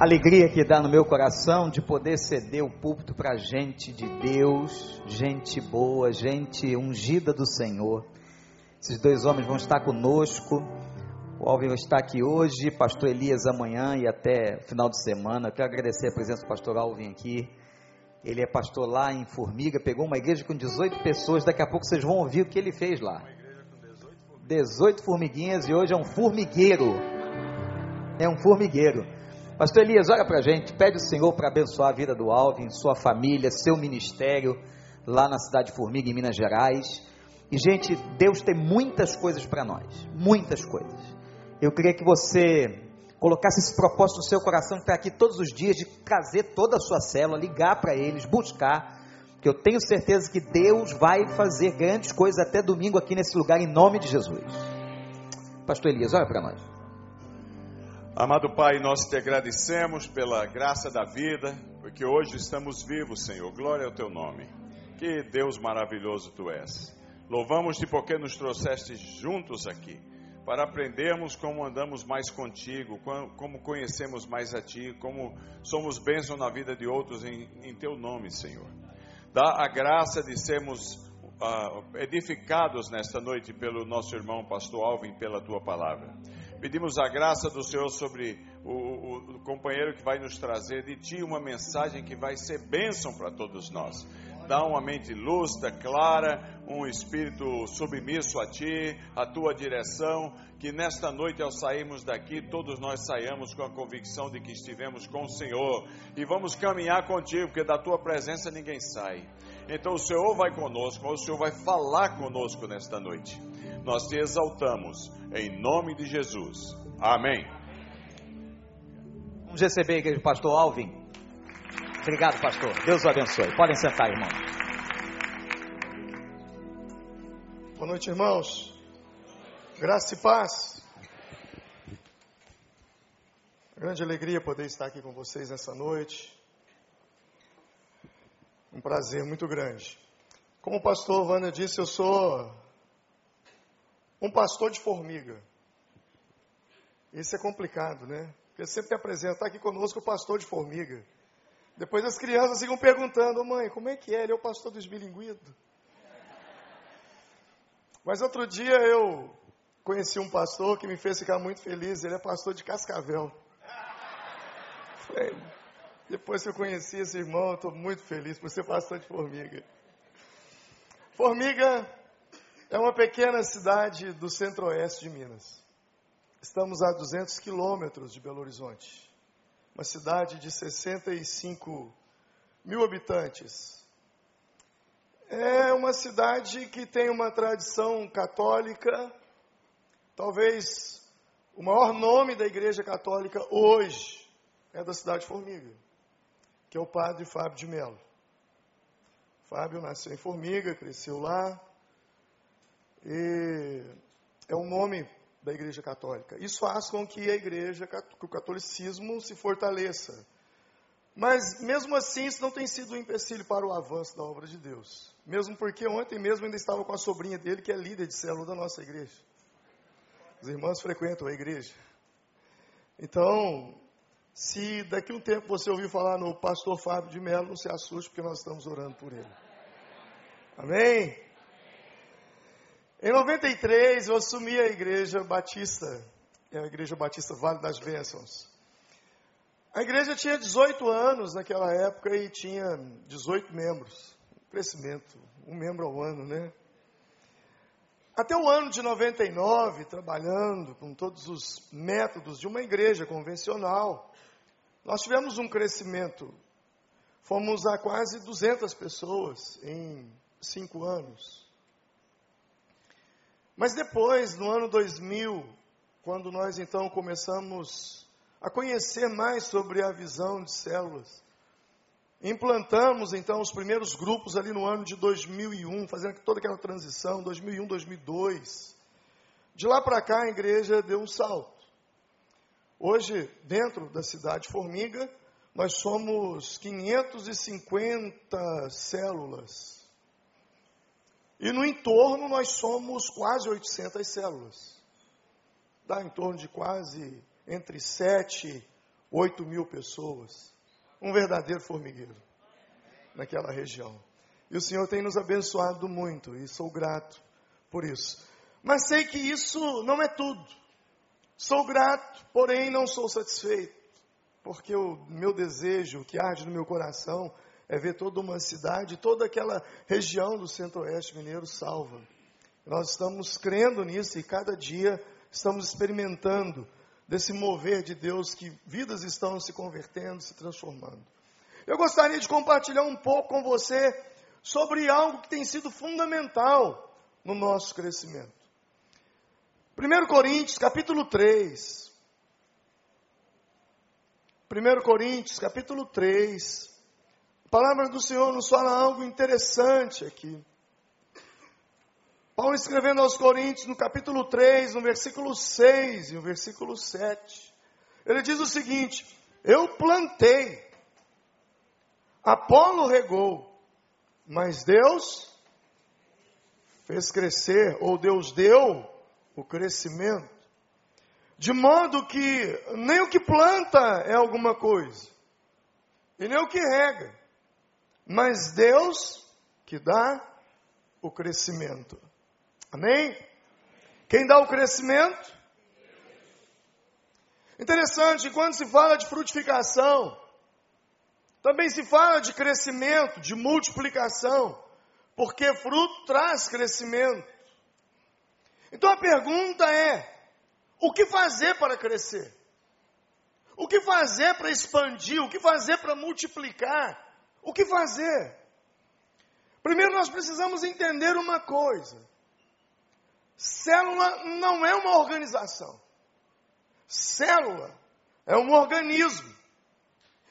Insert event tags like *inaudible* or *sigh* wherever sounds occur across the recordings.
alegria que dá no meu coração de poder ceder o púlpito para gente de Deus, gente boa, gente ungida do Senhor. Esses dois homens vão estar conosco. O Alvin estar aqui hoje, pastor Elias amanhã e até final de semana. Eu quero agradecer a presença do pastor Alvin aqui. Ele é pastor lá em Formiga, pegou uma igreja com 18 pessoas. Daqui a pouco vocês vão ouvir o que ele fez lá. 18 formiguinhas e hoje é um formigueiro. É um formigueiro. Pastor Elias, olha para a gente, pede o Senhor para abençoar a vida do Alvin, sua família, seu ministério lá na cidade de Formiga, em Minas Gerais. E, gente, Deus tem muitas coisas para nós, muitas coisas. Eu queria que você colocasse esse propósito no seu coração de estar aqui todos os dias, de trazer toda a sua célula, ligar para eles, buscar, que eu tenho certeza que Deus vai fazer grandes coisas até domingo aqui nesse lugar, em nome de Jesus. Pastor Elias, olha para nós. Amado Pai, nós te agradecemos pela graça da vida, porque hoje estamos vivos, Senhor. Glória ao teu nome. Que Deus maravilhoso tu és. Louvamos-te porque nos trouxeste juntos aqui, para aprendermos como andamos mais contigo, como conhecemos mais a ti, como somos bênção na vida de outros em, em teu nome, Senhor. Dá a graça de sermos uh, edificados nesta noite pelo nosso irmão pastor Alvin, pela tua palavra. Pedimos a graça do Senhor sobre o, o, o companheiro que vai nos trazer de ti uma mensagem que vai ser bênção para todos nós dá uma mente lúcida, clara, um espírito submisso a Ti, a Tua direção, que nesta noite ao sairmos daqui, todos nós saiamos com a convicção de que estivemos com o Senhor e vamos caminhar contigo, porque da Tua presença ninguém sai. Então o Senhor vai conosco, o Senhor vai falar conosco nesta noite. Nós te exaltamos, em nome de Jesus. Amém. Vamos receber a igreja do pastor Alvin. Obrigado, pastor. Deus o abençoe. Podem sentar, irmão. Boa noite, irmãos. Graça e paz. Grande alegria poder estar aqui com vocês nessa noite. Um prazer muito grande. Como o pastor Wanda disse, eu sou um pastor de formiga. Isso é complicado, né? Porque sempre apresenta, está aqui conosco o pastor de formiga. Depois as crianças ficam perguntando, mãe, como é que é? Ele é o pastor dos bilinguidos. Mas outro dia eu conheci um pastor que me fez ficar muito feliz. Ele é pastor de Cascavel. Falei, depois que eu conheci esse irmão, eu estou muito feliz por ser pastor de Formiga. Formiga é uma pequena cidade do centro-oeste de Minas. Estamos a 200 quilômetros de Belo Horizonte uma cidade de 65 mil habitantes. É uma cidade que tem uma tradição católica, talvez o maior nome da Igreja Católica hoje é da cidade de Formiga, que é o padre Fábio de Mello. Fábio nasceu em Formiga, cresceu lá, é um nome da Igreja Católica. Isso faz com que a Igreja, que o catolicismo se fortaleça. Mas, mesmo assim, isso não tem sido um empecilho para o avanço da obra de Deus. Mesmo porque ontem mesmo ainda estava com a sobrinha dele, que é líder de célula da nossa igreja. Os irmãos frequentam a igreja. Então, se daqui a um tempo você ouvir falar no pastor Fábio de Mello, não se assuste, porque nós estamos orando por ele. Amém? Em 93, eu assumi a Igreja Batista, é a Igreja Batista Vale das Bênçãos. A igreja tinha 18 anos naquela época e tinha 18 membros. crescimento, um membro ao ano, né? Até o ano de 99, trabalhando com todos os métodos de uma igreja convencional, nós tivemos um crescimento. Fomos a quase 200 pessoas em cinco anos. Mas depois, no ano 2000, quando nós então começamos a conhecer mais sobre a visão de células, implantamos então os primeiros grupos ali no ano de 2001, fazendo toda aquela transição, 2001, 2002. De lá para cá a igreja deu um salto. Hoje, dentro da cidade Formiga, nós somos 550 células e no entorno nós somos quase 800 células. Dá em torno de quase entre 7, 8 mil pessoas. Um verdadeiro formigueiro naquela região. E o Senhor tem nos abençoado muito e sou grato por isso. Mas sei que isso não é tudo. Sou grato, porém não sou satisfeito, porque o meu desejo, que arde no meu coração, é ver toda uma cidade, toda aquela região do centro-oeste mineiro salva. Nós estamos crendo nisso e cada dia estamos experimentando desse mover de Deus que vidas estão se convertendo, se transformando. Eu gostaria de compartilhar um pouco com você sobre algo que tem sido fundamental no nosso crescimento. 1 Coríntios, capítulo 3. 1 Coríntios, capítulo 3. A palavra do Senhor nos fala algo interessante aqui. Paulo escrevendo aos Coríntios, no capítulo 3, no versículo 6 e no versículo 7. Ele diz o seguinte: Eu plantei, Apolo regou, mas Deus fez crescer, ou Deus deu o crescimento. De modo que nem o que planta é alguma coisa, e nem o que rega, mas Deus que dá o crescimento. Amém? Quem dá o crescimento? Interessante, quando se fala de frutificação, também se fala de crescimento, de multiplicação, porque fruto traz crescimento. Então a pergunta é: o que fazer para crescer? O que fazer para expandir? O que fazer para multiplicar? O que fazer? Primeiro nós precisamos entender uma coisa: célula não é uma organização. Célula é um organismo.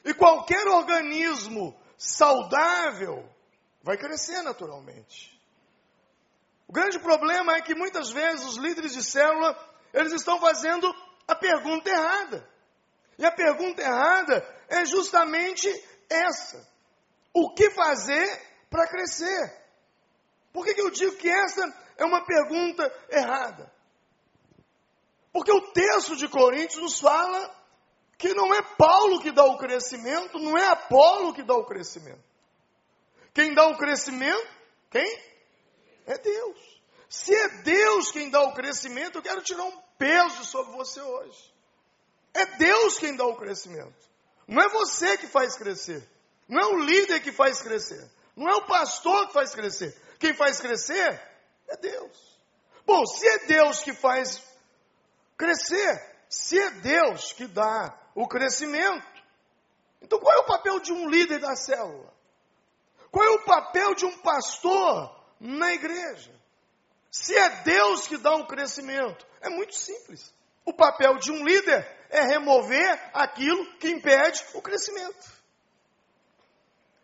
E qualquer organismo saudável vai crescer naturalmente. O grande problema é que muitas vezes os líderes de célula, eles estão fazendo a pergunta errada. E a pergunta errada é justamente essa: o que fazer para crescer? Por que, que eu digo que essa é uma pergunta errada? Porque o texto de Coríntios nos fala que não é Paulo que dá o crescimento, não é Apolo que dá o crescimento. Quem dá o crescimento? Quem? É Deus. Se é Deus quem dá o crescimento, eu quero tirar um peso sobre você hoje. É Deus quem dá o crescimento. Não é você que faz crescer. Não é o líder que faz crescer. Não é o pastor que faz crescer. Quem faz crescer é Deus. Bom, se é Deus que faz crescer, se é Deus que dá o crescimento, então qual é o papel de um líder da célula? Qual é o papel de um pastor na igreja. Se é Deus que dá o crescimento, é muito simples. O papel de um líder é remover aquilo que impede o crescimento.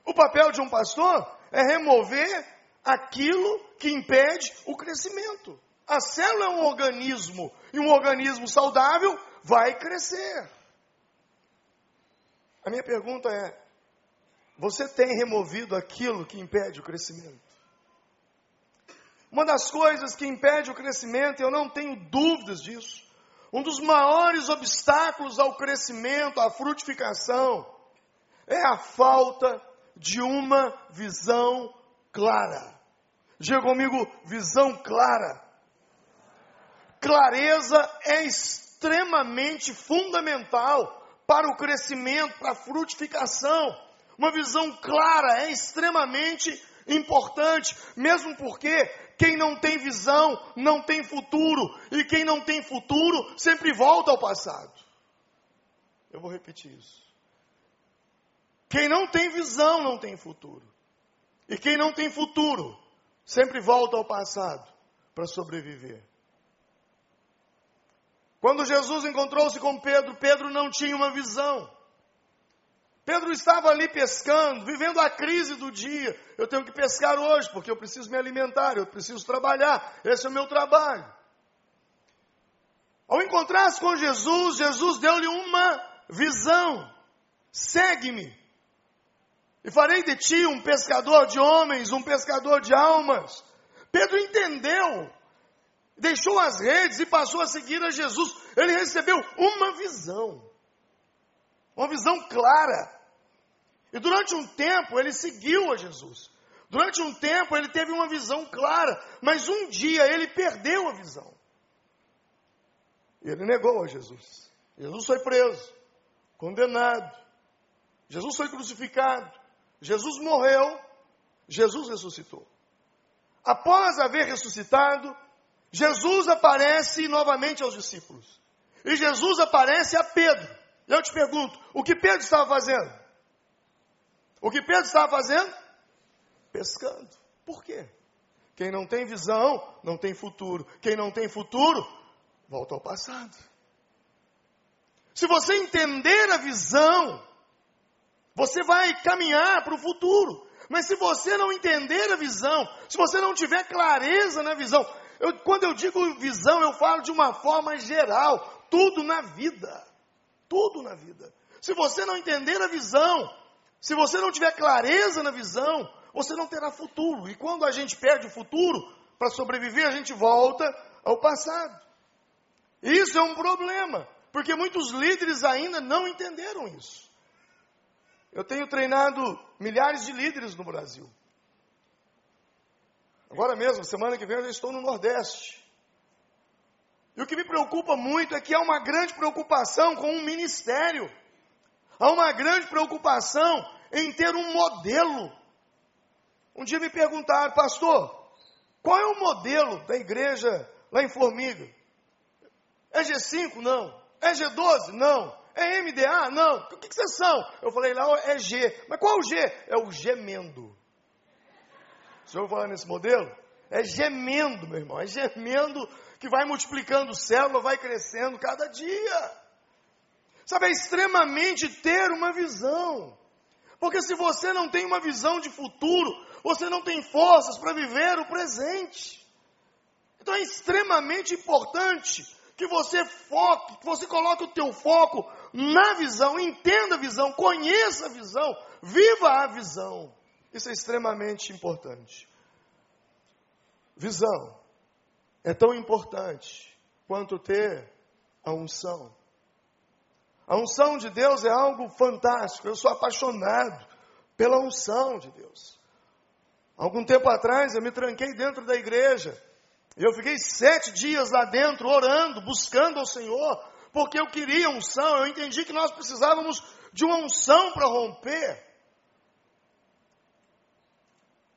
O papel de um pastor é remover aquilo que impede o crescimento. A célula é um organismo e um organismo saudável vai crescer. A minha pergunta é: você tem removido aquilo que impede o crescimento? Uma das coisas que impede o crescimento, eu não tenho dúvidas disso, um dos maiores obstáculos ao crescimento, à frutificação, é a falta de uma visão clara. Diga comigo, visão clara. Clareza é extremamente fundamental para o crescimento, para a frutificação. Uma visão clara é extremamente importante, mesmo porque quem não tem visão não tem futuro, e quem não tem futuro sempre volta ao passado. Eu vou repetir isso. Quem não tem visão não tem futuro, e quem não tem futuro sempre volta ao passado para sobreviver. Quando Jesus encontrou-se com Pedro, Pedro não tinha uma visão. Pedro estava ali pescando, vivendo a crise do dia. Eu tenho que pescar hoje, porque eu preciso me alimentar, eu preciso trabalhar, esse é o meu trabalho. Ao encontrar-se com Jesus, Jesus deu-lhe uma visão: segue-me, e farei de ti um pescador de homens, um pescador de almas. Pedro entendeu, deixou as redes e passou a seguir a Jesus. Ele recebeu uma visão. uma visão clara. E durante um tempo ele seguiu a Jesus. Durante um tempo ele teve uma visão clara, mas um dia ele perdeu a visão. Ele negou a Jesus. Jesus foi preso, condenado. Jesus foi crucificado. Jesus morreu. Jesus ressuscitou. Após haver ressuscitado, Jesus aparece novamente aos discípulos. E Jesus aparece a Pedro. E eu te pergunto: o que Pedro estava fazendo? O que Pedro estava fazendo? Pescando. Por quê? Quem não tem visão, não tem futuro. Quem não tem futuro, volta ao passado. Se você entender a visão, você vai caminhar para o futuro. Mas se você não entender a visão, se você não tiver clareza na visão, eu, quando eu digo visão, eu falo de uma forma geral, tudo na vida. Tudo na vida. Se você não entender a visão, se você não tiver clareza na visão, você não terá futuro. E quando a gente perde o futuro, para sobreviver, a gente volta ao passado. Isso é um problema, porque muitos líderes ainda não entenderam isso. Eu tenho treinado milhares de líderes no Brasil. Agora mesmo, semana que vem, eu estou no Nordeste. E o que me preocupa muito é que há uma grande preocupação com um ministério. Há uma grande preocupação em ter um modelo. Um dia me perguntaram, pastor, qual é o modelo da igreja lá em Formiga? É G5? Não. É G12? Não. É MDA? Não. O que, que vocês são? Eu falei lá, é G. Mas qual é o G? É o gemendo. O senhor falar nesse modelo? É gemendo, meu irmão. É gemendo que vai multiplicando célula, vai crescendo cada dia. Sabe, é extremamente ter uma visão. Porque se você não tem uma visão de futuro, você não tem forças para viver o presente. Então é extremamente importante que você foque, que você coloque o teu foco na visão, entenda a visão, conheça a visão, viva a visão. Isso é extremamente importante. Visão é tão importante quanto ter a unção. A unção de Deus é algo fantástico. Eu sou apaixonado pela unção de Deus. Algum tempo atrás eu me tranquei dentro da igreja. E eu fiquei sete dias lá dentro orando, buscando ao Senhor, porque eu queria unção, eu entendi que nós precisávamos de uma unção para romper.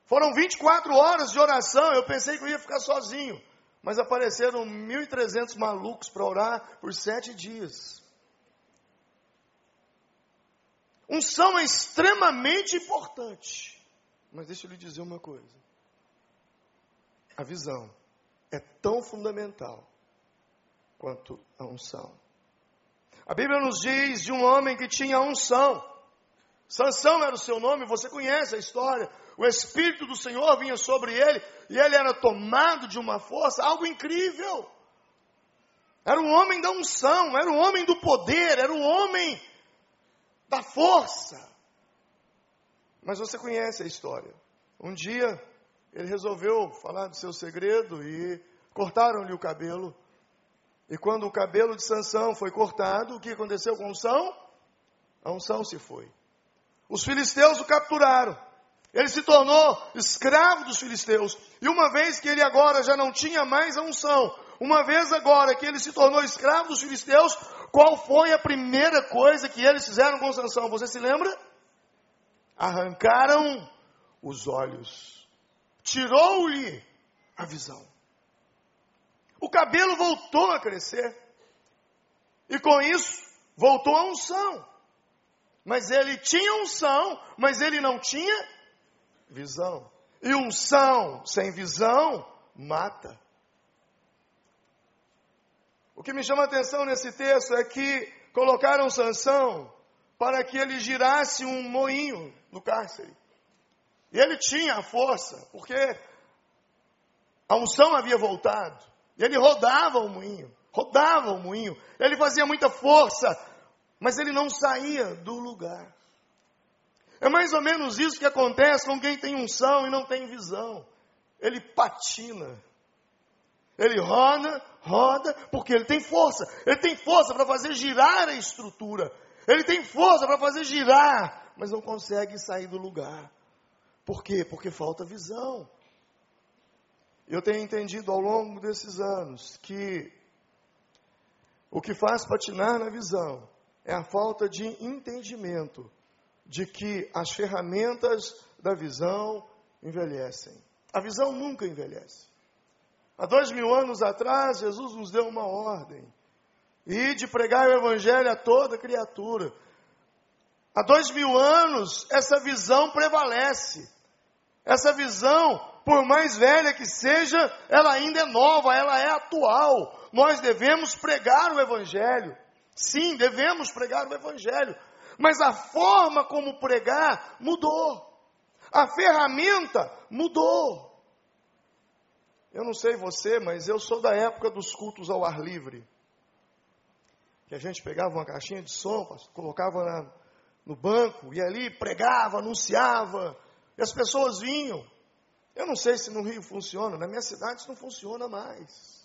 Foram 24 horas de oração, eu pensei que eu ia ficar sozinho, mas apareceram 1.300 malucos para orar por sete dias. Unção é extremamente importante, mas deixa eu lhe dizer uma coisa: a visão é tão fundamental quanto a unção. A Bíblia nos diz de um homem que tinha unção. Sansão era o seu nome, você conhece a história. O Espírito do Senhor vinha sobre ele e ele era tomado de uma força, algo incrível. Era um homem da unção, era um homem do poder, era um homem da força. Mas você conhece a história. Um dia ele resolveu falar do seu segredo e cortaram-lhe o cabelo. E quando o cabelo de Sansão foi cortado, o que aconteceu com a unção? A unção se foi. Os filisteus o capturaram. Ele se tornou escravo dos filisteus. E uma vez que ele agora já não tinha mais a unção, uma vez agora que ele se tornou escravo dos filisteus, qual foi a primeira coisa que eles fizeram com Sansão? Você se lembra? Arrancaram os olhos. Tirou-lhe a visão. O cabelo voltou a crescer. E com isso, voltou a unção. Mas ele tinha unção, mas ele não tinha visão. E unção sem visão mata. O que me chama a atenção nesse texto é que colocaram Sansão para que ele girasse um moinho no cárcere. E ele tinha a força, porque a unção havia voltado. E ele rodava o moinho, rodava o moinho. Ele fazia muita força, mas ele não saía do lugar. É mais ou menos isso que acontece com quem tem unção e não tem visão. Ele patina. Ele roda, roda, porque ele tem força. Ele tem força para fazer girar a estrutura. ele tem força para fazer girar, mas não consegue sair do lugar. Por quê? Porque falta visão. Eu tenho entendido ao longo desses anos que o que faz patinar na visão é a falta de entendimento de que as ferramentas da visão envelhecem. A visão nunca envelhece. Há dois mil anos atrás, Jesus nos deu uma ordem. E de pregar o Evangelho a toda criatura. Há dois mil anos, essa visão prevalece. Essa visão, por mais velha que seja, ela ainda é nova, ela é atual. Nós devemos pregar o Evangelho. Sim, devemos pregar o Evangelho. Mas a forma como pregar mudou. A ferramenta mudou. Eu não sei você, mas eu sou da época dos cultos ao ar livre. Que a gente pegava uma caixinha de som, colocava na, no banco e ali pregava, anunciava, e as pessoas vinham. Eu não sei se no Rio funciona, na minha cidade isso não funciona mais.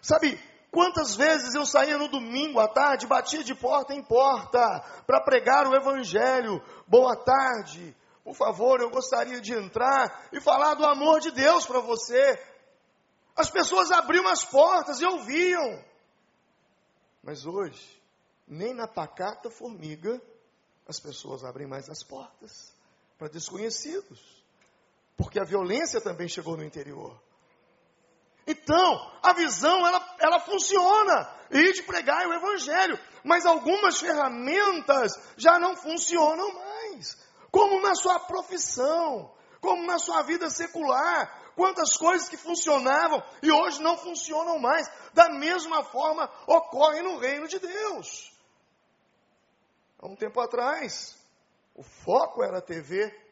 Sabe, quantas vezes eu saía no domingo à tarde, batia de porta em porta para pregar o Evangelho. Boa tarde, por favor, eu gostaria de entrar e falar do amor de Deus para você. As pessoas abriam as portas e ouviam. Mas hoje, nem na pacata formiga, as pessoas abrem mais as portas para desconhecidos. Porque a violência também chegou no interior. Então, a visão, ela, ela funciona. E de pregar o evangelho. Mas algumas ferramentas já não funcionam mais. Como na sua profissão, como na sua vida secular. Quantas coisas que funcionavam e hoje não funcionam mais. Da mesma forma ocorre no reino de Deus. Há um tempo atrás, o foco era a TV.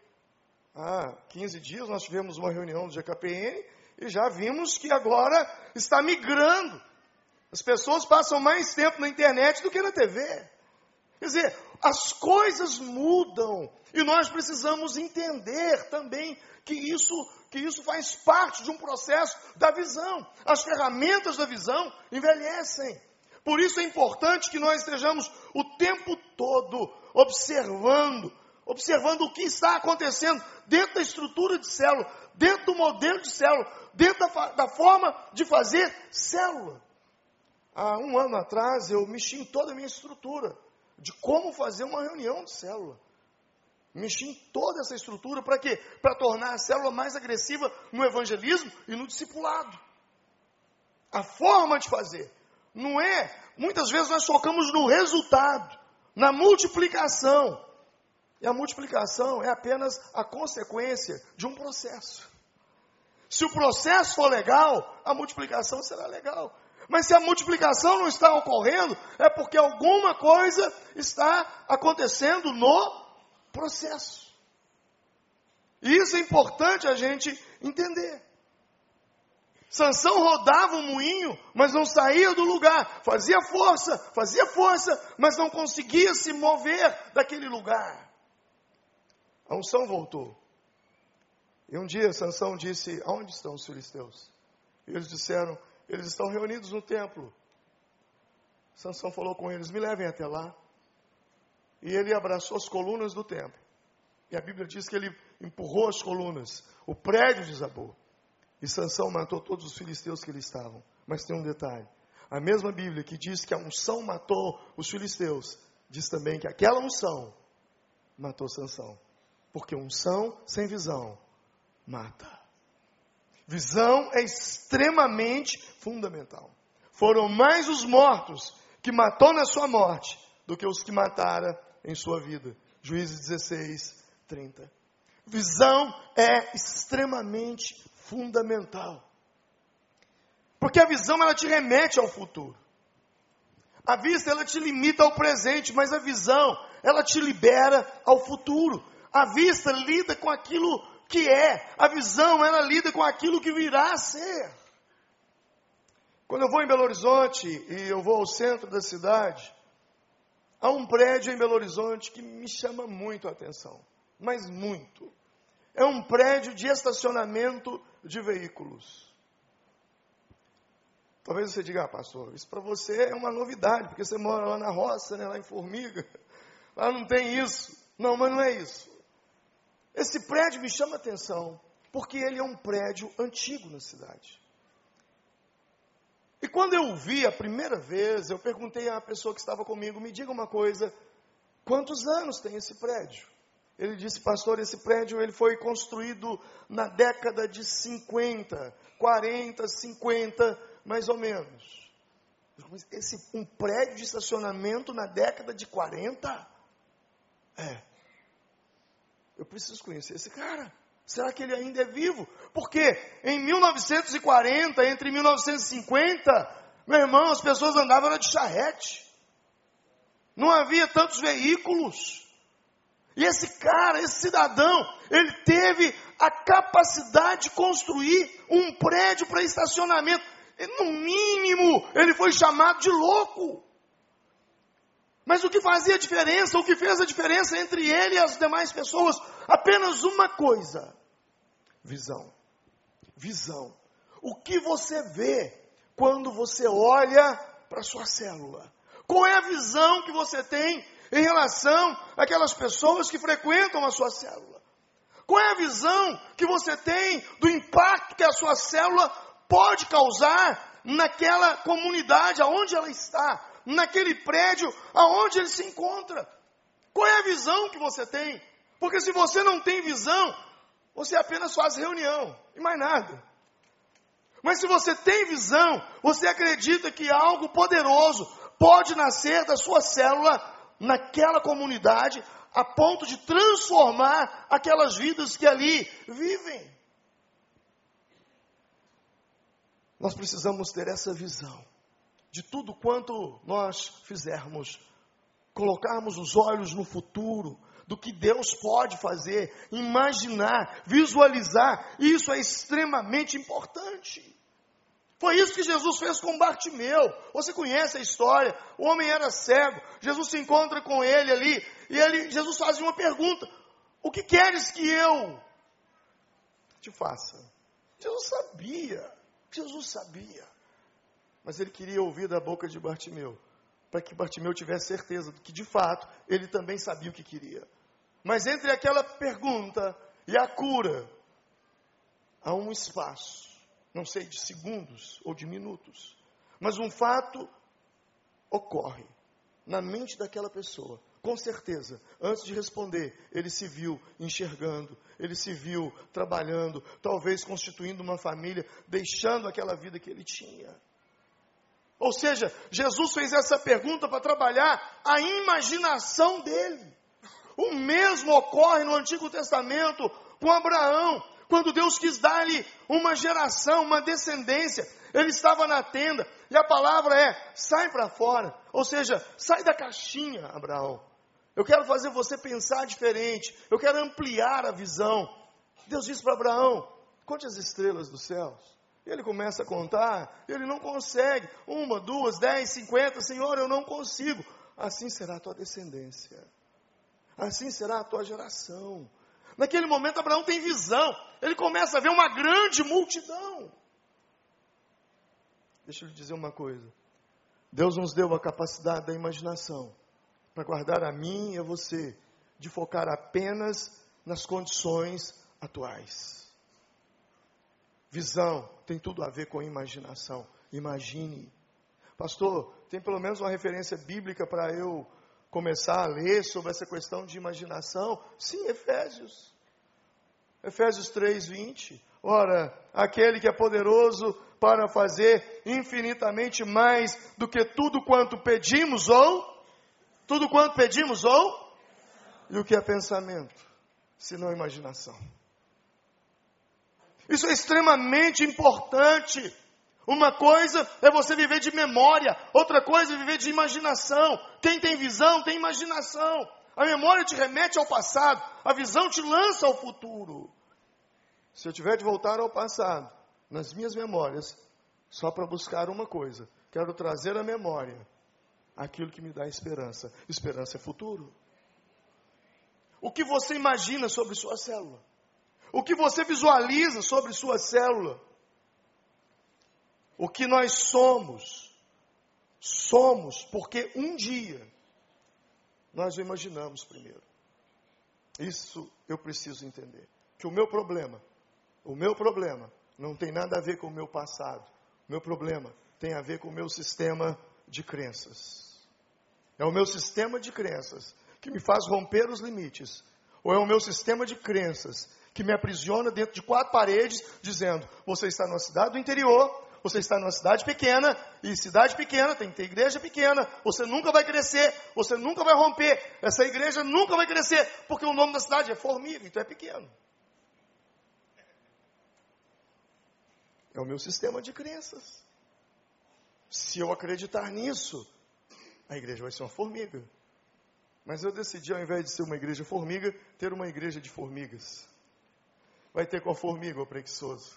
Há 15 dias nós tivemos uma reunião do GKPN e já vimos que agora está migrando. As pessoas passam mais tempo na internet do que na TV. Quer dizer, as coisas mudam e nós precisamos entender também que isso, que isso faz parte de um processo da visão. As ferramentas da visão envelhecem. Por isso é importante que nós estejamos o tempo todo observando, observando o que está acontecendo dentro da estrutura de célula, dentro do modelo de célula, dentro da, da forma de fazer célula. Há um ano atrás eu mexi em toda a minha estrutura de como fazer uma reunião de célula. Mexi em toda essa estrutura para quê? Para tornar a célula mais agressiva no evangelismo e no discipulado. A forma de fazer. Não é, muitas vezes nós focamos no resultado, na multiplicação. E a multiplicação é apenas a consequência de um processo. Se o processo for legal, a multiplicação será legal. Mas se a multiplicação não está ocorrendo, é porque alguma coisa está acontecendo no processo. E isso é importante a gente entender. Sansão rodava o moinho, mas não saía do lugar. Fazia força, fazia força, mas não conseguia se mover daquele lugar. A unção voltou. E um dia Sansão disse: Onde estão os filisteus? E eles disseram: Eles estão reunidos no templo. Sansão falou com eles: Me levem até lá. E ele abraçou as colunas do templo. E a Bíblia diz que ele empurrou as colunas. O prédio desabou. E Sansão matou todos os filisteus que ali estavam. Mas tem um detalhe. A mesma Bíblia que diz que a unção matou os filisteus, diz também que aquela unção matou Sansão. Porque unção sem visão mata. Visão é extremamente fundamental. Foram mais os mortos que matou na sua morte do que os que matara em sua vida. Juízes 16, 30. Visão é extremamente fundamental. Porque a visão ela te remete ao futuro. A vista ela te limita ao presente, mas a visão ela te libera ao futuro. A vista lida com aquilo que é, a visão ela lida com aquilo que virá a ser. Quando eu vou em Belo Horizonte e eu vou ao centro da cidade, há um prédio em Belo Horizonte que me chama muito a atenção, mas muito. É um prédio de estacionamento de veículos. Talvez você diga, ah, pastor, isso para você é uma novidade, porque você mora lá na roça, né, lá em Formiga. Lá não tem isso. Não, mas não é isso. Esse prédio me chama atenção, porque ele é um prédio antigo na cidade. E quando eu o vi a primeira vez, eu perguntei à pessoa que estava comigo, me diga uma coisa, quantos anos tem esse prédio? Ele disse, pastor, esse prédio ele foi construído na década de 50, 40, 50, mais ou menos. Esse, um prédio de estacionamento na década de 40? É. Eu preciso conhecer esse cara. Será que ele ainda é vivo? Porque em 1940, entre 1950, meu irmão, as pessoas andavam de charrete. Não havia tantos veículos. E esse cara, esse cidadão, ele teve a capacidade de construir um prédio para estacionamento. E, no mínimo, ele foi chamado de louco. Mas o que fazia diferença, o que fez a diferença entre ele e as demais pessoas, apenas uma coisa: visão. Visão. O que você vê quando você olha para a sua célula? Qual é a visão que você tem em relação àquelas pessoas que frequentam a sua célula? Qual é a visão que você tem do impacto que a sua célula pode causar naquela comunidade aonde ela está? Naquele prédio aonde ele se encontra. Qual é a visão que você tem? Porque se você não tem visão, você apenas faz reunião e mais nada. Mas se você tem visão, você acredita que algo poderoso pode nascer da sua célula naquela comunidade a ponto de transformar aquelas vidas que ali vivem. Nós precisamos ter essa visão de tudo quanto nós fizermos, colocarmos os olhos no futuro, do que Deus pode fazer, imaginar, visualizar, isso é extremamente importante. Foi isso que Jesus fez com Bartimeu. Você conhece a história? O homem era cego. Jesus se encontra com ele ali e ele, Jesus faz uma pergunta: O que queres que eu te faça? Jesus sabia. Jesus sabia. Mas ele queria ouvir da boca de Bartimeu, para que Bartimeu tivesse certeza de que de fato ele também sabia o que queria. Mas entre aquela pergunta e a cura, há um espaço, não sei de segundos ou de minutos, mas um fato ocorre na mente daquela pessoa. Com certeza, antes de responder, ele se viu enxergando, ele se viu trabalhando, talvez constituindo uma família, deixando aquela vida que ele tinha. Ou seja, Jesus fez essa pergunta para trabalhar a imaginação dele. O mesmo ocorre no Antigo Testamento com Abraão, quando Deus quis dar-lhe uma geração, uma descendência. Ele estava na tenda e a palavra é: sai para fora. Ou seja, sai da caixinha, Abraão. Eu quero fazer você pensar diferente. Eu quero ampliar a visão. Deus disse para Abraão: conte as estrelas dos céus. Ele começa a contar, ele não consegue. Uma, duas, dez, cinquenta, Senhor, eu não consigo. Assim será a tua descendência. Assim será a tua geração. Naquele momento, Abraão tem visão. Ele começa a ver uma grande multidão. Deixa eu lhe dizer uma coisa. Deus nos deu a capacidade da imaginação para guardar a mim e a você de focar apenas nas condições atuais. Visão tem tudo a ver com imaginação. Imagine. Pastor, tem pelo menos uma referência bíblica para eu começar a ler sobre essa questão de imaginação? Sim, Efésios. Efésios 3, 20. Ora, aquele que é poderoso para fazer infinitamente mais do que tudo quanto pedimos ou tudo quanto pedimos ou e o que é pensamento, se não imaginação. Isso é extremamente importante. Uma coisa é você viver de memória, outra coisa é viver de imaginação. Quem tem visão tem imaginação. A memória te remete ao passado, a visão te lança ao futuro. Se eu tiver de voltar ao passado, nas minhas memórias, só para buscar uma coisa, quero trazer à memória aquilo que me dá esperança. Esperança é futuro. O que você imagina sobre sua célula? O que você visualiza sobre sua célula. o que nós somos, somos porque um dia nós o imaginamos primeiro. Isso eu preciso entender. Que o meu problema, o meu problema, não tem nada a ver com o meu passado. O meu problema tem a ver com o meu sistema de crenças. É o meu sistema de crenças que me faz romper os limites. Ou é o meu sistema de crenças que me aprisiona dentro de quatro paredes, dizendo: você está numa cidade do interior, você está numa cidade pequena, e cidade pequena tem que ter igreja pequena, você nunca vai crescer, você nunca vai romper, essa igreja nunca vai crescer, porque o nome da cidade é Formiga, então é pequeno. É o meu sistema de crenças. Se eu acreditar nisso, a igreja vai ser uma formiga. Mas eu decidi, ao invés de ser uma igreja formiga, ter uma igreja de formigas. Vai ter com a formiga, o preguiçoso.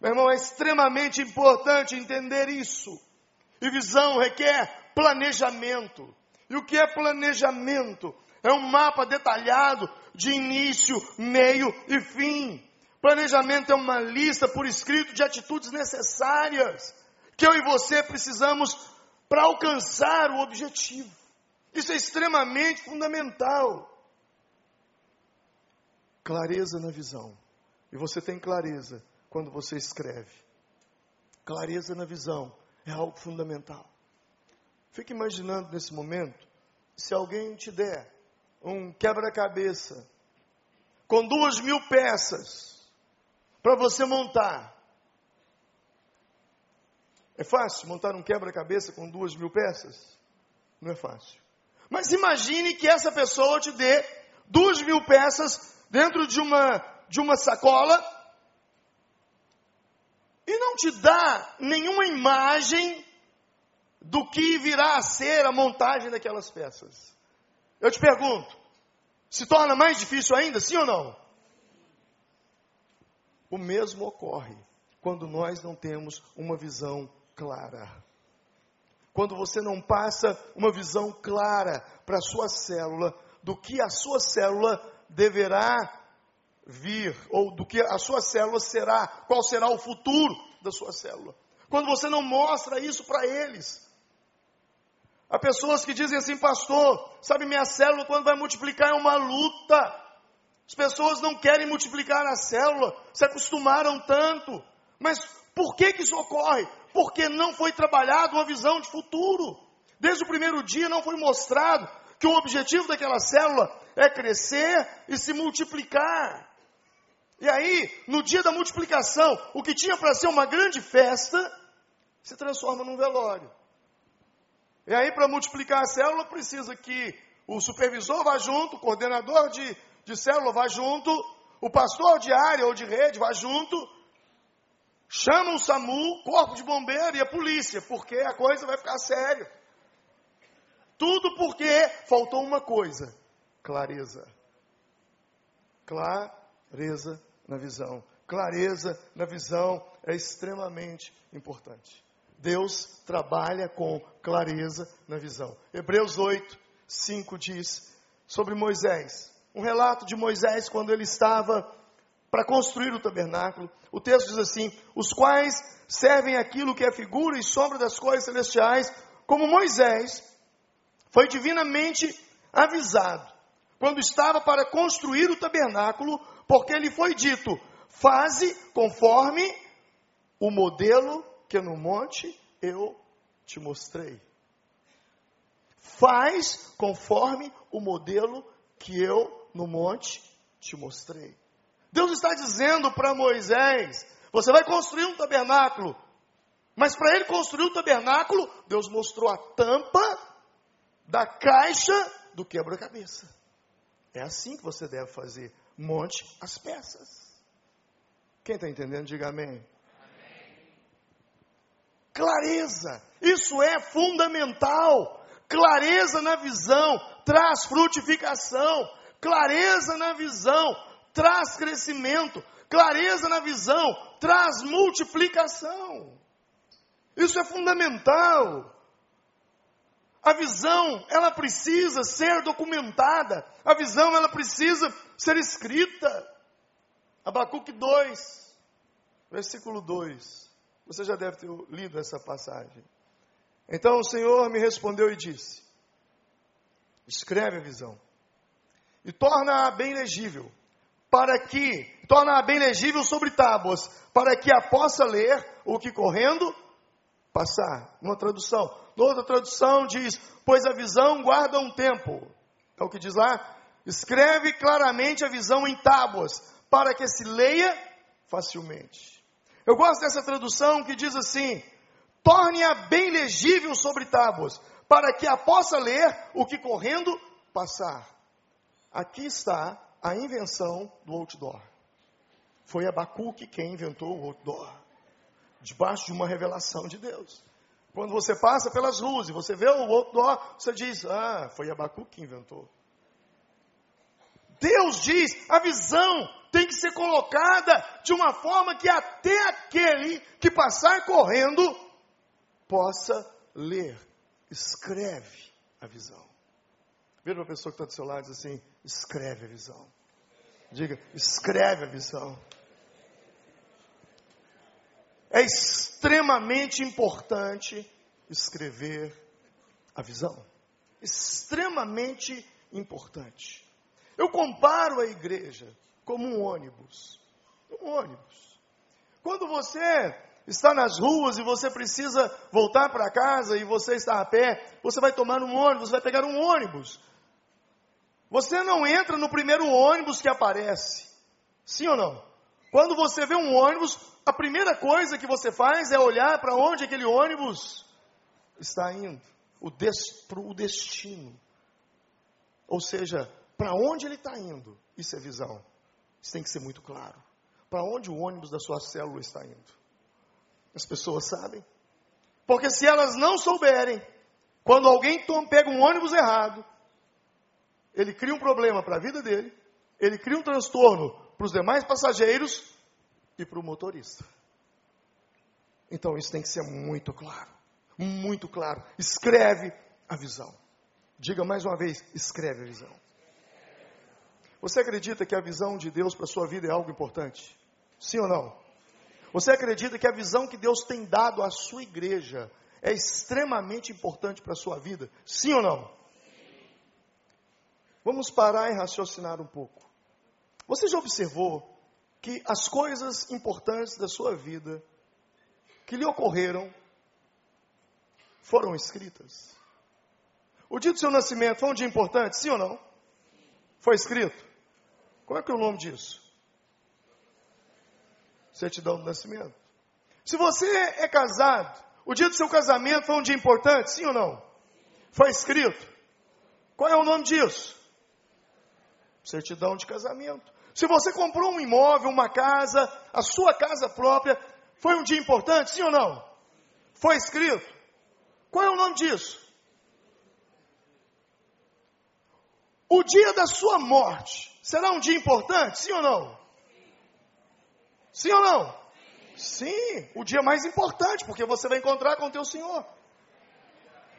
Meu irmão, é extremamente importante entender isso. E visão requer planejamento. E o que é planejamento? É um mapa detalhado de início, meio e fim. Planejamento é uma lista por escrito de atitudes necessárias que eu e você precisamos para alcançar o objetivo. Isso é extremamente fundamental. Clareza na visão. E você tem clareza quando você escreve. Clareza na visão é algo fundamental. Fique imaginando nesse momento, se alguém te der um quebra-cabeça com duas mil peças para você montar. É fácil montar um quebra-cabeça com duas mil peças? Não é fácil. Mas imagine que essa pessoa te dê duas mil peças dentro de uma, de uma sacola e não te dá nenhuma imagem do que virá a ser a montagem daquelas peças. Eu te pergunto, se torna mais difícil ainda, sim ou não? O mesmo ocorre quando nós não temos uma visão clara. Quando você não passa uma visão clara para a sua célula do que a sua célula deverá vir, ou do que a sua célula será, qual será o futuro da sua célula. Quando você não mostra isso para eles. Há pessoas que dizem assim, pastor, sabe, minha célula quando vai multiplicar é uma luta. As pessoas não querem multiplicar a célula, se acostumaram tanto. Mas por que, que isso ocorre? Porque não foi trabalhado uma visão de futuro. Desde o primeiro dia não foi mostrado que o objetivo daquela célula é crescer e se multiplicar. E aí, no dia da multiplicação, o que tinha para ser uma grande festa se transforma num velório. E aí, para multiplicar a célula, precisa que o supervisor vá junto, o coordenador de, de célula vá junto, o pastor de área ou de rede vá junto, chama o SAMU, corpo de bombeiro e a polícia, porque a coisa vai ficar séria. Tudo porque faltou uma coisa: clareza. Clareza na visão. Clareza na visão é extremamente importante. Deus trabalha com clareza na visão. Hebreus 8, 5 diz sobre Moisés. Um relato de Moisés quando ele estava para construir o tabernáculo. O texto diz assim: os quais servem aquilo que é figura e sombra das coisas celestiais, como Moisés foi divinamente avisado quando estava para construir o tabernáculo, porque lhe foi dito: faze conforme o modelo que no monte eu te mostrei. Faz conforme o modelo que eu no monte te mostrei. Deus está dizendo para Moisés: você vai construir um tabernáculo. Mas para ele construir o tabernáculo, Deus mostrou a tampa da caixa do quebra-cabeça. É assim que você deve fazer. Monte as peças. Quem está entendendo, diga amém. amém. Clareza, isso é fundamental. Clareza na visão traz frutificação. Clareza na visão traz crescimento. Clareza na visão traz multiplicação. Isso é fundamental. A visão, ela precisa ser documentada. A visão, ela precisa ser escrita. Abacuque 2, versículo 2. Você já deve ter lido essa passagem. Então o Senhor me respondeu e disse: Escreve a visão e torna-a bem legível, para que torna-a bem legível sobre tábuas, para que a possa ler o que correndo passar. Uma tradução. Outra tradução diz: Pois a visão guarda um tempo. É o que diz lá. Escreve claramente a visão em tábuas, para que se leia facilmente. Eu gosto dessa tradução que diz assim: torne-a bem legível sobre tábuas, para que a possa ler o que correndo passar. Aqui está a invenção do outdoor. Foi Abacuque quem inventou o outdoor, debaixo de uma revelação de Deus. Quando você passa pelas e você vê o outdoor, você diz: Ah, foi Abacuque que inventou. Deus diz: a visão tem que ser colocada de uma forma que até aquele que passar correndo possa ler. Escreve a visão. Vira para a pessoa que está do seu lado e diz assim: escreve a visão. Diga, escreve a visão. É extremamente importante escrever a visão. Extremamente importante. Eu comparo a igreja como um ônibus. Um ônibus. Quando você está nas ruas e você precisa voltar para casa e você está a pé, você vai tomar um ônibus, vai pegar um ônibus. Você não entra no primeiro ônibus que aparece. Sim ou não? Quando você vê um ônibus, a primeira coisa que você faz é olhar para onde aquele ônibus está indo. O, des, o destino. Ou seja, para onde ele está indo. Isso é visão. Isso tem que ser muito claro. Para onde o ônibus da sua célula está indo? As pessoas sabem. Porque se elas não souberem, quando alguém pega um ônibus errado, ele cria um problema para a vida dele, ele cria um transtorno para os demais passageiros e para o motorista. Então isso tem que ser muito claro. Muito claro. Escreve a visão. Diga mais uma vez: escreve a visão. Você acredita que a visão de Deus para a sua vida é algo importante? Sim ou não? Você acredita que a visão que Deus tem dado à sua igreja é extremamente importante para a sua vida? Sim ou não? Vamos parar e raciocinar um pouco. Você já observou que as coisas importantes da sua vida que lhe ocorreram foram escritas? O dia do seu nascimento foi um dia importante, sim ou não? Foi escrito? Qual é que é o nome disso? Certidão do nascimento. Se você é casado, o dia do seu casamento foi um dia importante, sim ou não? Foi escrito. Qual é o nome disso? Certidão de casamento. Se você comprou um imóvel, uma casa, a sua casa própria, foi um dia importante, sim ou não? Foi escrito. Qual é o nome disso? O dia da sua morte será um dia importante, sim ou não? Sim ou não? Sim, o dia mais importante, porque você vai encontrar com o teu Senhor.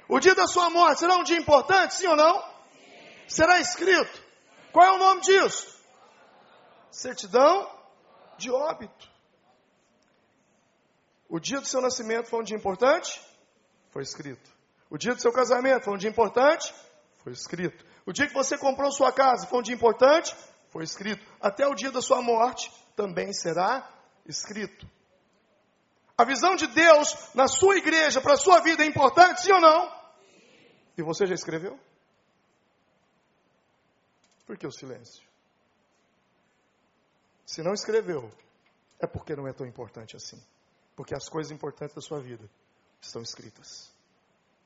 O dia da sua morte será um dia importante, sim ou não? Será escrito. Qual é o nome disso? Certidão de óbito. O dia do seu nascimento foi um dia importante? Foi escrito. O dia do seu casamento foi um dia importante? Foi escrito. O dia que você comprou sua casa foi um dia importante? Foi escrito. Até o dia da sua morte também será escrito. A visão de Deus na sua igreja, para a sua vida, é importante, sim ou não? E você já escreveu? Por que o silêncio? Se não escreveu, é porque não é tão importante assim. Porque as coisas importantes da sua vida estão escritas.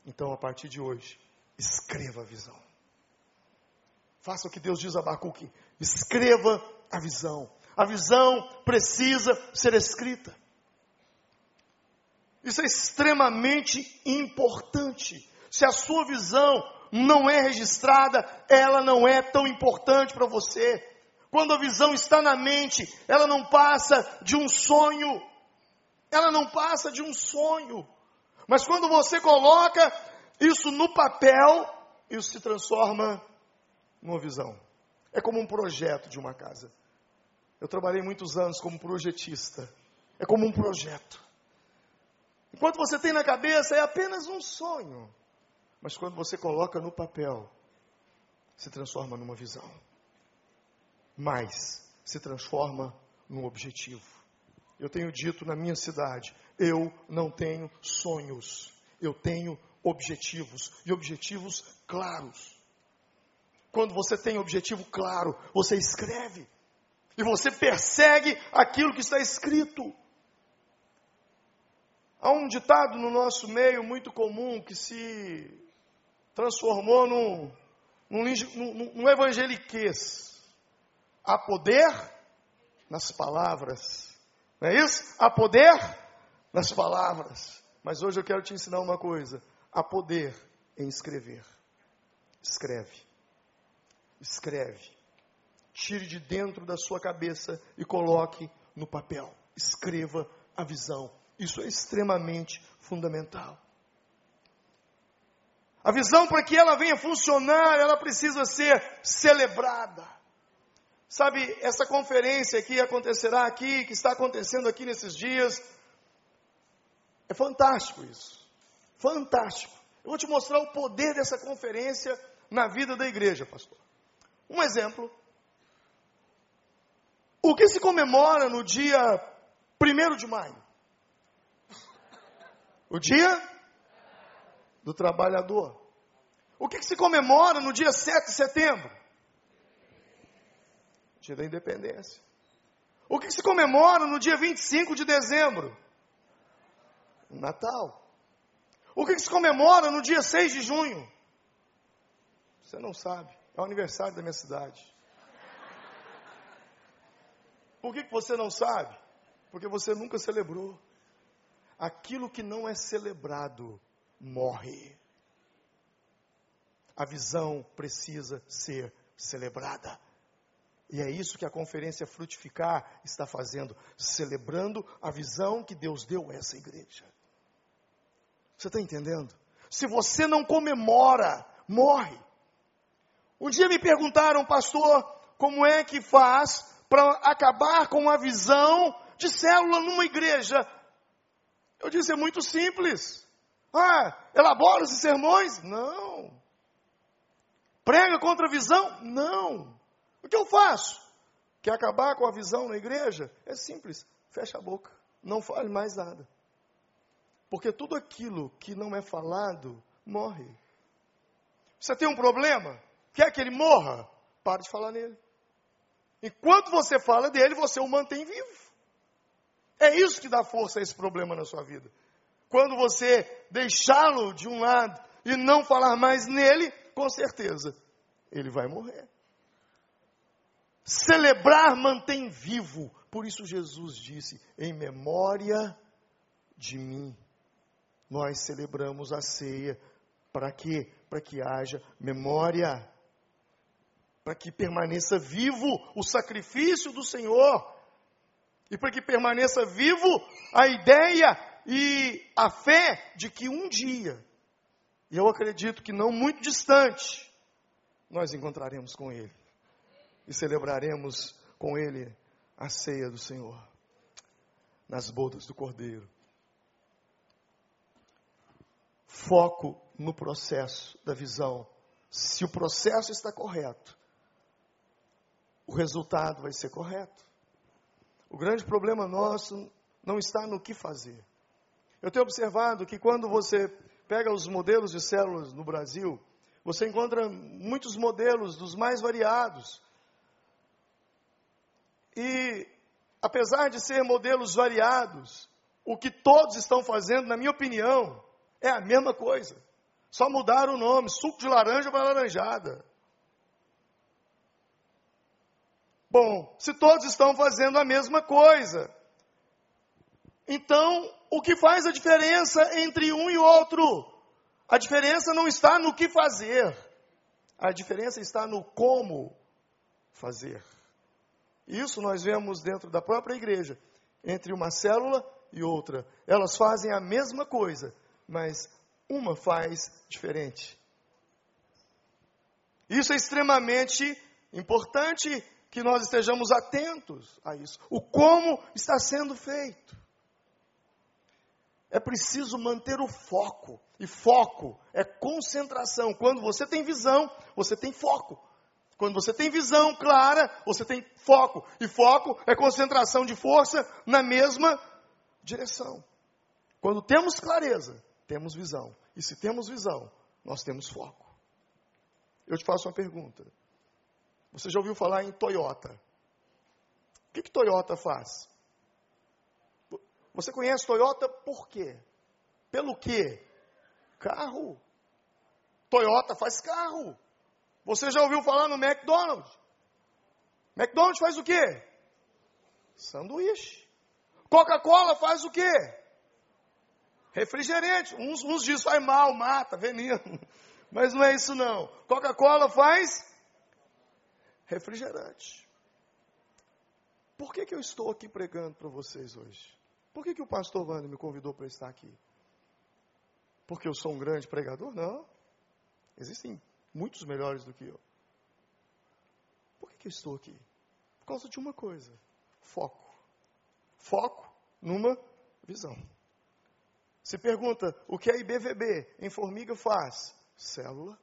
Então, a partir de hoje, escreva a visão. Faça o que Deus diz a Abacuque. Escreva a visão. A visão precisa ser escrita. Isso é extremamente importante. Se a sua visão não é registrada, ela não é tão importante para você. Quando a visão está na mente, ela não passa de um sonho. Ela não passa de um sonho. Mas quando você coloca isso no papel, isso se transforma numa visão. É como um projeto de uma casa. Eu trabalhei muitos anos como projetista. É como um projeto. Enquanto você tem na cabeça, é apenas um sonho. Mas quando você coloca no papel, se transforma numa visão. Mas se transforma num objetivo. Eu tenho dito na minha cidade, eu não tenho sonhos, eu tenho objetivos e objetivos claros. Quando você tem objetivo claro, você escreve e você persegue aquilo que está escrito. Há um ditado no nosso meio muito comum que se transformou num, num, num, num evangeliquez. Há poder nas palavras. Não é isso? Há poder nas palavras. Mas hoje eu quero te ensinar uma coisa. Há poder em escrever. Escreve. Escreve. Tire de dentro da sua cabeça e coloque no papel. Escreva a visão isso é extremamente fundamental. A visão, para que ela venha funcionar, ela precisa ser celebrada. Sabe, essa conferência que acontecerá aqui, que está acontecendo aqui nesses dias, é fantástico isso. Fantástico. Eu vou te mostrar o poder dessa conferência na vida da igreja, pastor. Um exemplo. O que se comemora no dia 1 de maio? O dia do trabalhador. O que, se comemora no dia 7 de setembro? Dia da independência. O que, se comemora no dia 25 de dezembro? Natal. O que, que se comemora no dia 6 de junho? Você não sabe. É o aniversário da minha cidade. Por que, que você não sabe? Porque você nunca celebrou aquilo que não é celebrado morre. A visão precisa ser celebrada. E é isso que a conferência Frutificar está fazendo, celebrando a visão que Deus deu a essa igreja. Você está entendendo? Se você não comemora, morre. Um dia me perguntaram, pastor, como é que faz para acabar com a visão de célula numa igreja? Eu disse, é muito simples. Ah, elabora esses sermões? Não. Prega contra a visão? Não. O que eu faço? Quer acabar com a visão na igreja? É simples. Fecha a boca. Não fale mais nada. Porque tudo aquilo que não é falado morre. Você tem um problema? Quer que ele morra? Pare de falar nele. Enquanto você fala dele, você o mantém vivo. É isso que dá força a esse problema na sua vida. Quando você deixá-lo de um lado e não falar mais nele, com certeza, ele vai morrer. Celebrar mantém vivo. Por isso Jesus disse: em memória de mim. Nós celebramos a ceia para quê? Para que haja memória, para que permaneça vivo o sacrifício do Senhor e para que permaneça vivo a ideia e a fé de que um dia, e eu acredito que não muito distante, nós encontraremos com Ele e celebraremos com Ele a ceia do Senhor nas bodas do Cordeiro. Foco no processo da visão. Se o processo está correto, o resultado vai ser correto. O grande problema nosso não está no que fazer. Eu tenho observado que quando você pega os modelos de células no Brasil, você encontra muitos modelos dos mais variados. E, apesar de ser modelos variados, o que todos estão fazendo, na minha opinião, é a mesma coisa. Só mudaram o nome, suco de laranja para laranjada. Bom, se todos estão fazendo a mesma coisa, então o que faz a diferença entre um e outro? A diferença não está no que fazer, a diferença está no como fazer. Isso nós vemos dentro da própria igreja, entre uma célula e outra. Elas fazem a mesma coisa, mas uma faz diferente. Isso é extremamente importante que nós estejamos atentos a isso. O como está sendo feito. é preciso manter o foco. E foco é concentração. Quando você tem visão, você tem foco. Quando você tem visão clara, você tem foco. E foco é concentração de força na mesma direção. Quando temos clareza, temos visão. E se temos visão, nós temos foco. Eu te faço uma pergunta. Você já ouviu falar em Toyota? O que, que Toyota faz? Você conhece Toyota por quê? Pelo quê? Carro. Toyota faz carro. Você já ouviu falar no McDonald's? McDonald's faz o quê? Sanduíche. Coca-Cola faz o quê? Refrigerante. Uns, uns dizem faz mal, mata, veneno. *laughs* Mas não é isso não. Coca-Cola faz refrigerante. Por que, que eu estou aqui pregando para vocês hoje? Por que, que o pastor Wander me convidou para estar aqui? Porque eu sou um grande pregador? Não. Existem muitos melhores do que eu. Por que, que eu estou aqui? Por causa de uma coisa: foco. Foco numa visão. Se pergunta o que a IBVB em Formiga faz? Célula.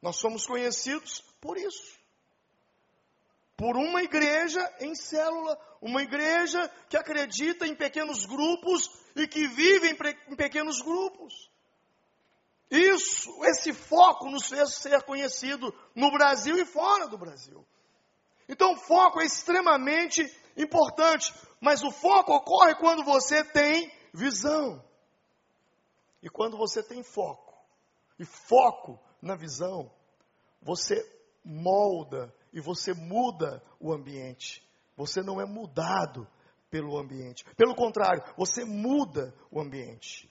Nós somos conhecidos por isso por uma igreja em célula, uma igreja que acredita em pequenos grupos e que vive em, pequenos grupos. Isso, esse foco nos fez ser conhecido no Brasil e fora do Brasil. Então, o foco é extremamente importante, mas o foco ocorre quando você tem visão. E quando você tem foco, e foco na visão, você molda e você muda o ambiente. Você não é mudado pelo ambiente. Pelo contrário, você muda o ambiente.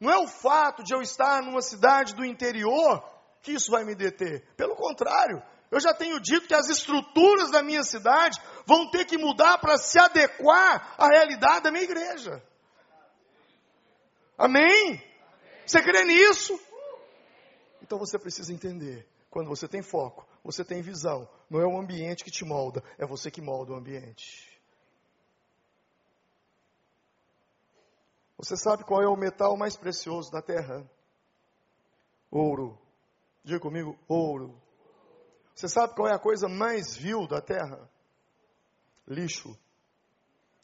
Não é o fato de eu estar numa cidade do interior que isso vai me deter. Pelo contrário, eu já tenho dito que as estruturas da minha cidade vão ter que mudar para se adequar à realidade da minha igreja. Amém? Você crê nisso? Então você precisa entender quando você tem foco, você tem visão. Não é o ambiente que te molda, é você que molda o ambiente. Você sabe qual é o metal mais precioso da terra? Ouro. Diga comigo, ouro. Você sabe qual é a coisa mais vil da terra? Lixo.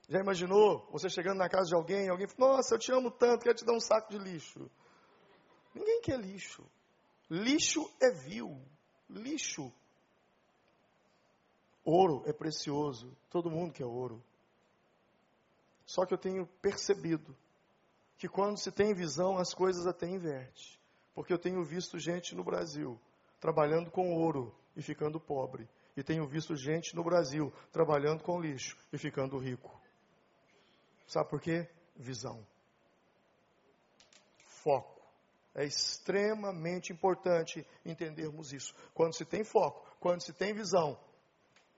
Já imaginou você chegando na casa de alguém, alguém fala, nossa, eu te amo tanto, quero te dar um saco de lixo. Ninguém quer lixo. Lixo é vil. Lixo. Ouro é precioso. Todo mundo quer ouro. Só que eu tenho percebido que quando se tem visão, as coisas até invertem. Porque eu tenho visto gente no Brasil trabalhando com ouro e ficando pobre. E tenho visto gente no Brasil trabalhando com lixo e ficando rico. Sabe por quê? Visão. Foco. É extremamente importante entendermos isso. Quando se tem foco, quando se tem visão,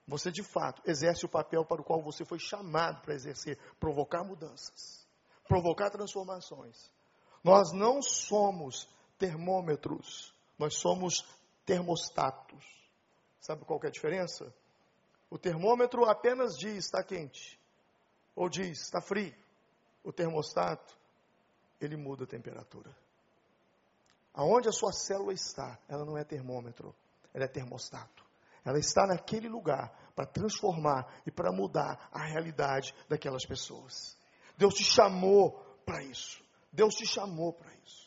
você de fato exerce o papel para o qual você foi chamado para exercer provocar mudanças, provocar transformações. Nós não somos termômetros, nós somos termostatos. Sabe qual é a diferença? O termômetro apenas diz está quente, ou diz está frio. O termostato, ele muda a temperatura. Aonde a sua célula está, ela não é termômetro, ela é termostato. Ela está naquele lugar para transformar e para mudar a realidade daquelas pessoas. Deus te chamou para isso. Deus te chamou para isso.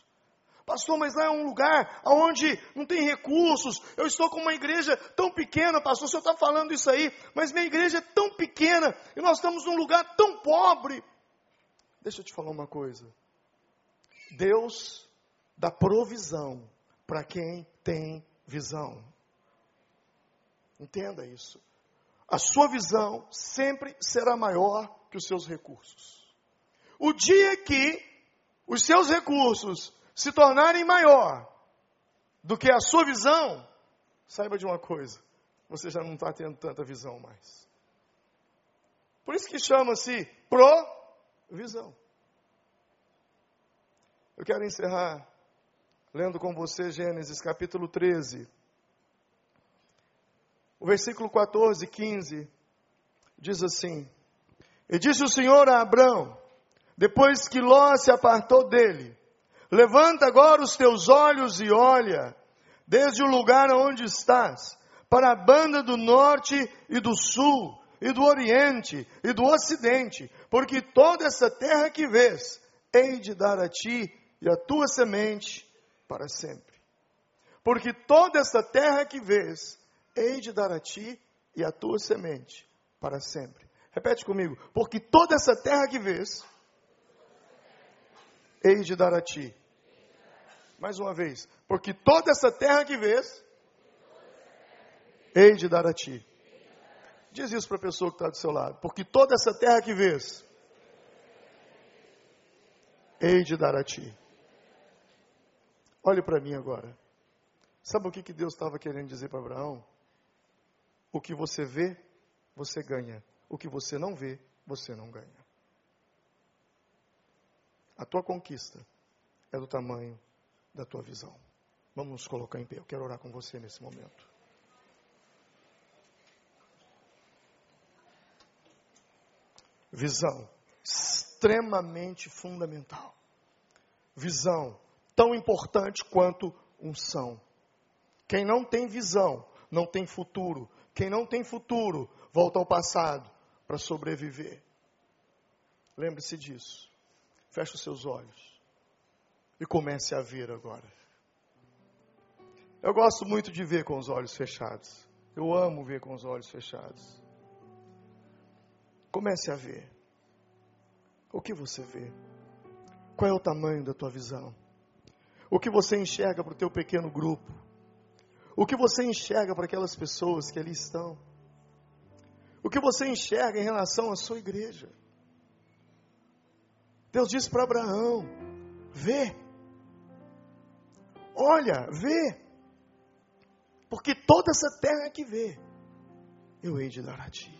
Pastor, mas lá é um lugar onde não tem recursos. Eu estou com uma igreja tão pequena, pastor. O senhor está falando isso aí, mas minha igreja é tão pequena e nós estamos num lugar tão pobre. Deixa eu te falar uma coisa. Deus da provisão para quem tem visão. Entenda isso. A sua visão sempre será maior que os seus recursos. O dia que os seus recursos se tornarem maior do que a sua visão, saiba de uma coisa: você já não está tendo tanta visão mais. Por isso que chama-se provisão. Eu quero encerrar lendo com você Gênesis capítulo 13. O versículo 14 e 15 diz assim: E disse o Senhor a Abrão: depois que Ló se apartou dele, levanta agora os teus olhos e olha, desde o lugar onde estás, para a banda do norte e do sul, e do oriente e do ocidente, porque toda essa terra que vês, hei de dar a ti e a tua semente para sempre. Porque toda essa terra que vês, hei de dar a ti e a tua semente para sempre. Repete comigo. Porque toda essa terra que vês, hei de dar a ti. Mais uma vez. Porque toda essa terra que vês, hei de dar a ti. Diz isso para a pessoa que está do seu lado. Porque toda essa terra que vês, hei de dar a ti. Olhe para mim agora. Sabe o que, que Deus estava querendo dizer para Abraão? O que você vê, você ganha. O que você não vê, você não ganha. A tua conquista é do tamanho da tua visão. Vamos nos colocar em pé. Eu quero orar com você nesse momento. Visão extremamente fundamental. Visão tão importante quanto unção. Quem não tem visão, não tem futuro. Quem não tem futuro, volta ao passado para sobreviver. Lembre-se disso. Feche os seus olhos e comece a ver agora. Eu gosto muito de ver com os olhos fechados. Eu amo ver com os olhos fechados. Comece a ver. O que você vê? Qual é o tamanho da tua visão? O que você enxerga para o teu pequeno grupo? O que você enxerga para aquelas pessoas que ali estão? O que você enxerga em relação à sua igreja? Deus disse para Abraão: vê, olha, vê, porque toda essa terra que vê, eu hei de dar a ti.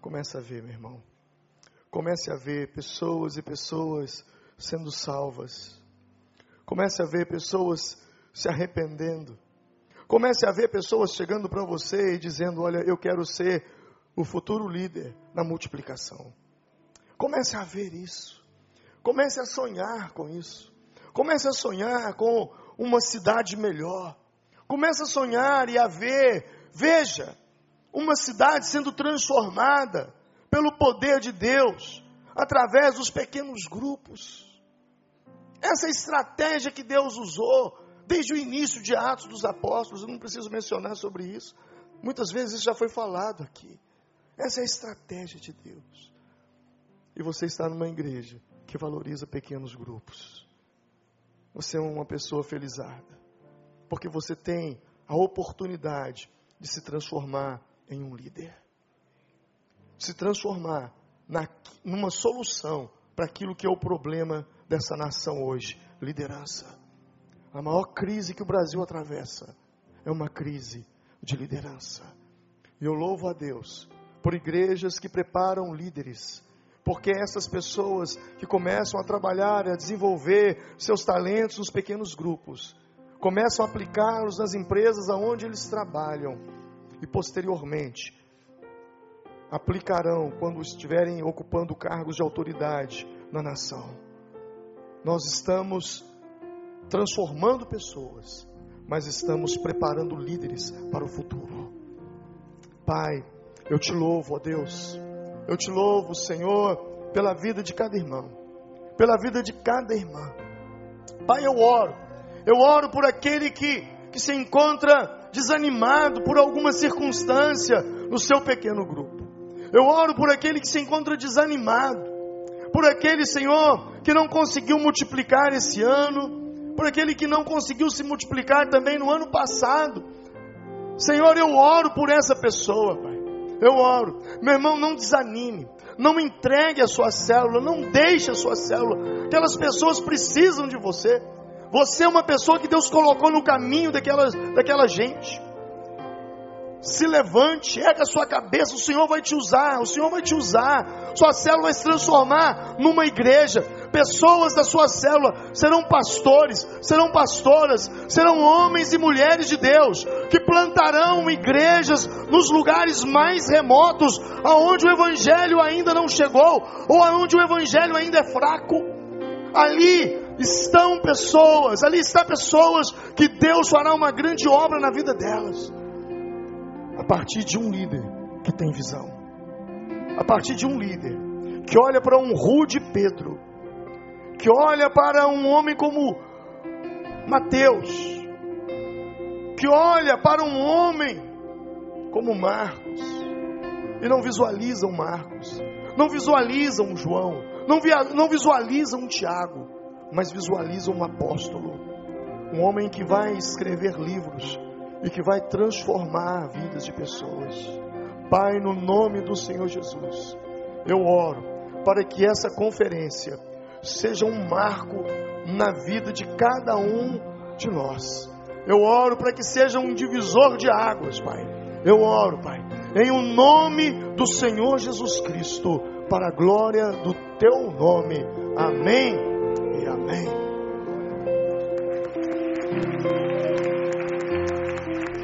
Comece a ver, meu irmão. Comece a ver pessoas e pessoas sendo salvas. Comece a ver pessoas se arrependendo. Comece a ver pessoas chegando para você e dizendo: Olha, eu quero ser o futuro líder na multiplicação. Comece a ver isso. Comece a sonhar com isso. Comece a sonhar com uma cidade melhor. Comece a sonhar e a ver, veja, uma cidade sendo transformada pelo poder de Deus, através dos pequenos grupos. Essa estratégia que Deus usou desde o início de Atos dos Apóstolos, eu não preciso mencionar sobre isso. Muitas vezes isso já foi falado aqui. Essa é a estratégia de Deus. E você está numa igreja que valoriza pequenos grupos. Você é uma pessoa felizada, porque você tem a oportunidade de se transformar em um líder. Se transformar na, numa solução para aquilo que é o problema dessa nação hoje: liderança. A maior crise que o Brasil atravessa é uma crise de liderança. E eu louvo a Deus por igrejas que preparam líderes, porque essas pessoas que começam a trabalhar e a desenvolver seus talentos nos pequenos grupos, começam a aplicá-los nas empresas aonde eles trabalham e posteriormente aplicarão quando estiverem ocupando cargos de autoridade na nação. Nós estamos transformando pessoas, mas estamos preparando líderes para o futuro. Pai, eu te louvo, ó Deus. Eu te louvo, Senhor, pela vida de cada irmão, pela vida de cada irmã. Pai, eu oro. Eu oro por aquele que, que se encontra desanimado por alguma circunstância no seu pequeno grupo. Eu oro por aquele que se encontra desanimado, por aquele Senhor que não conseguiu multiplicar esse ano, por aquele que não conseguiu se multiplicar também no ano passado. Senhor, eu oro por essa pessoa, Pai. Eu oro. Meu irmão, não desanime. Não entregue a sua célula. Não deixe a sua célula. Aquelas pessoas precisam de você. Você é uma pessoa que Deus colocou no caminho daquela, daquela gente. Se levante, erga sua cabeça, o Senhor vai te usar, o Senhor vai te usar. Sua célula vai se transformar numa igreja. pessoas da sua célula serão pastores, serão pastoras, serão homens e mulheres de Deus que plantarão igrejas nos lugares mais remotos, aonde o evangelho ainda não chegou ou aonde o evangelho ainda é fraco. Ali estão pessoas, ali está pessoas que Deus fará uma grande obra na vida delas. Partir de um líder que tem visão. A partir de um líder que olha para um rude Pedro, que olha para um homem como Mateus, que olha para um homem como Marcos, e não visualiza um Marcos, não visualiza um João, não, via, não visualiza um Tiago, mas visualiza um apóstolo, um homem que vai escrever livros e que vai transformar vidas de pessoas. Pai, no nome do Senhor Jesus, eu oro para que essa conferência seja um marco na vida de cada um de nós. Eu oro para que seja um divisor de águas, Pai. Eu oro, Pai, em o um nome do Senhor Jesus Cristo, para a glória do Teu nome. Amém e amém.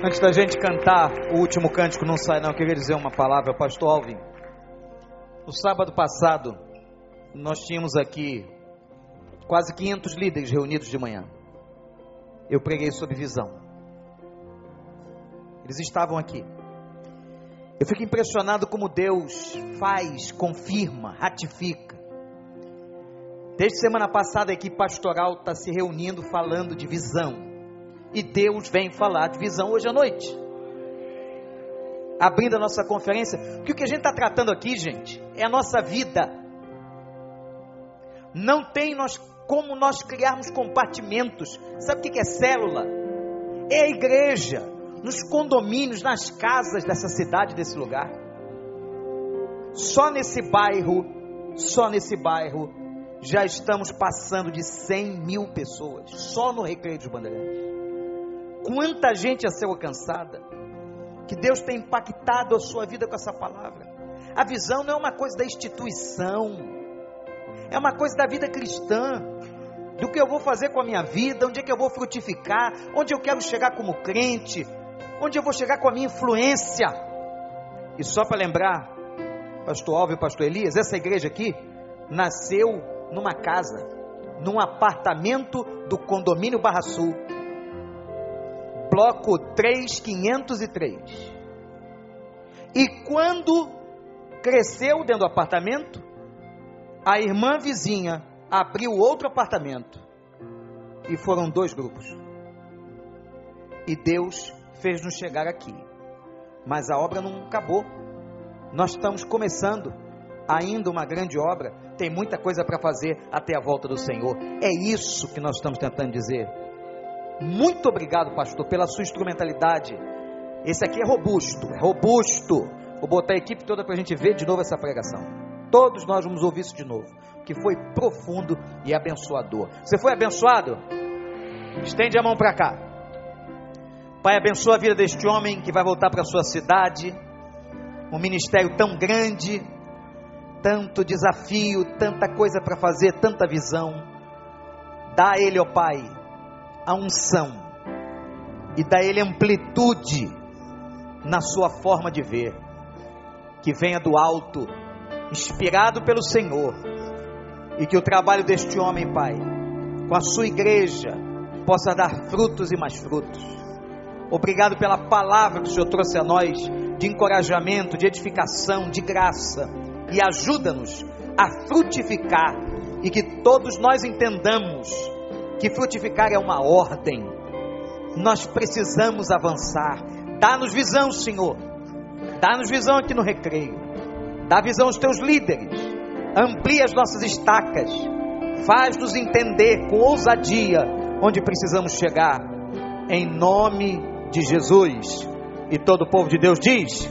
Antes da gente cantar o último cântico, não sai não, eu queria dizer uma palavra, pastor Alvin. No sábado passado, nós tínhamos aqui quase 500 líderes reunidos de manhã. Eu preguei sobre visão. Eles estavam aqui. Eu fico impressionado como Deus faz, confirma, ratifica. Desde semana passada a equipe pastoral está se reunindo falando de visão. E Deus vem falar de visão hoje à noite. Abrindo a nossa conferência, porque o que a gente está tratando aqui, gente, é a nossa vida. Não tem nós como nós criarmos compartimentos. Sabe o que é célula? É a igreja, nos condomínios, nas casas dessa cidade, desse lugar. Só nesse bairro, só nesse bairro, já estamos passando de 100 mil pessoas, só no Recreio dos Bandeirantes. Quanta gente a ser alcançada, que Deus tem impactado a sua vida com essa palavra. A visão não é uma coisa da instituição, é uma coisa da vida cristã, do que eu vou fazer com a minha vida, onde é que eu vou frutificar, onde eu quero chegar como crente, onde eu vou chegar com a minha influência. E só para lembrar, pastor Alves e pastor Elias, essa igreja aqui nasceu numa casa, num apartamento do condomínio Barra Sul, bloco 3503. E quando cresceu dentro do apartamento, a irmã vizinha abriu outro apartamento e foram dois grupos. E Deus fez-nos chegar aqui. Mas a obra não acabou. Nós estamos começando ainda uma grande obra. Tem muita coisa para fazer até a volta do Senhor. É isso que nós estamos tentando dizer. Muito obrigado, pastor, pela sua instrumentalidade. Esse aqui é robusto, é robusto. Vou botar a equipe toda para a gente ver de novo essa pregação. Todos nós vamos ouvir isso de novo, que foi profundo e abençoador. Você foi abençoado? Estende a mão para cá. Pai, abençoa a vida deste homem que vai voltar para sua cidade. Um ministério tão grande, tanto desafio, tanta coisa para fazer, tanta visão. Dá a ele, ó Pai, a unção e dá ele amplitude na sua forma de ver. Que venha do alto inspirado pelo Senhor, e que o trabalho deste homem, Pai, com a sua igreja, possa dar frutos e mais frutos. Obrigado pela palavra que o Senhor trouxe a nós, de encorajamento, de edificação, de graça, e ajuda-nos a frutificar, e que todos nós entendamos que frutificar é uma ordem, nós precisamos avançar. Dá-nos visão, Senhor. Dá-nos visão aqui no recreio. Dá visão aos teus líderes. Amplia as nossas estacas. Faz-nos entender com ousadia onde precisamos chegar. Em nome de Jesus. E todo o povo de Deus diz: